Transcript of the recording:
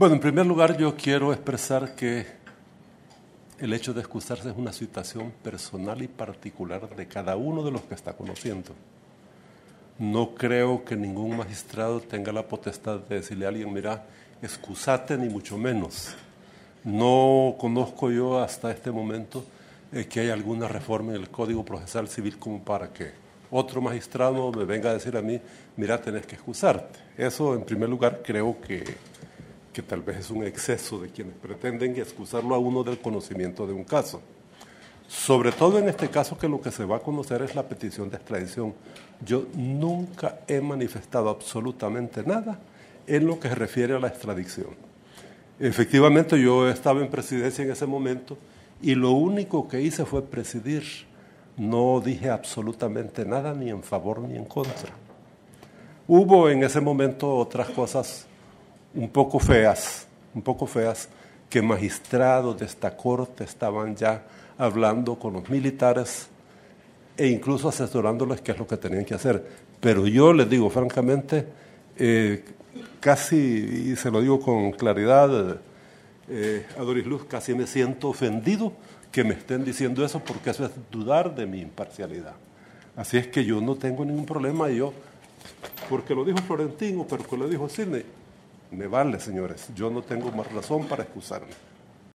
Bueno, en primer lugar yo quiero expresar que el hecho de excusarse es una situación personal y particular de cada uno de los que está conociendo. No creo que ningún magistrado tenga la potestad de decirle a alguien, mira, excusate ni mucho menos. No conozco yo hasta este momento eh, que hay alguna reforma en el Código Procesal Civil como para que otro magistrado me venga a decir a mí, mira, tenés que excusarte. Eso, en primer lugar, creo que, que tal vez es un exceso de quienes pretenden excusarlo a uno del conocimiento de un caso. Sobre todo en este caso que lo que se va a conocer es la petición de extradición. Yo nunca he manifestado absolutamente nada en lo que se refiere a la extradición. Efectivamente, yo estaba en presidencia en ese momento y lo único que hice fue presidir. No dije absolutamente nada ni en favor ni en contra. Hubo en ese momento otras cosas un poco feas, un poco feas, que magistrados de esta corte estaban ya hablando con los militares e incluso asesorándoles qué es lo que tenían que hacer. Pero yo les digo francamente, eh, casi, y se lo digo con claridad, eh, a Doris Luz, casi me siento ofendido que me estén diciendo eso porque eso es dudar de mi imparcialidad. Así es que yo no tengo ningún problema, yo, porque lo dijo Florentino, pero que lo dijo Sidney, me vale, señores, yo no tengo más razón para excusarme.